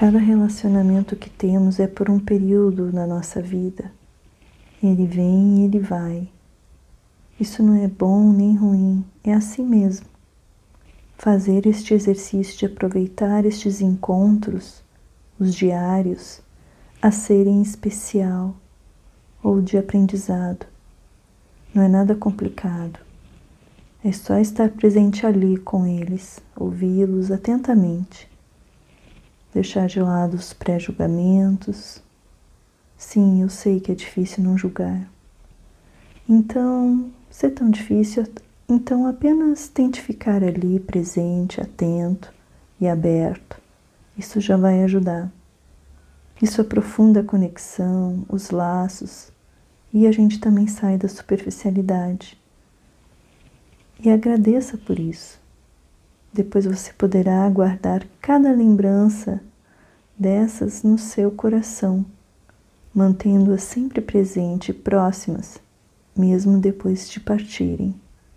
Cada relacionamento que temos é por um período na nossa vida. Ele vem e ele vai. Isso não é bom nem ruim, é assim mesmo. Fazer este exercício de aproveitar estes encontros, os diários, a serem especial ou de aprendizado. Não é nada complicado. É só estar presente ali com eles, ouvi-los atentamente deixar de lado os pré-julgamentos. Sim, eu sei que é difícil não julgar. Então, se é tão difícil, então apenas tente ficar ali presente, atento e aberto. Isso já vai ajudar. Isso aprofunda a conexão, os laços e a gente também sai da superficialidade. E agradeça por isso. Depois você poderá guardar cada lembrança dessas no seu coração, mantendo-as sempre presente e próximas, mesmo depois de partirem.